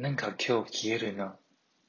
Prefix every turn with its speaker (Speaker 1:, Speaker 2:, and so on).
Speaker 1: なんか今日消えるな。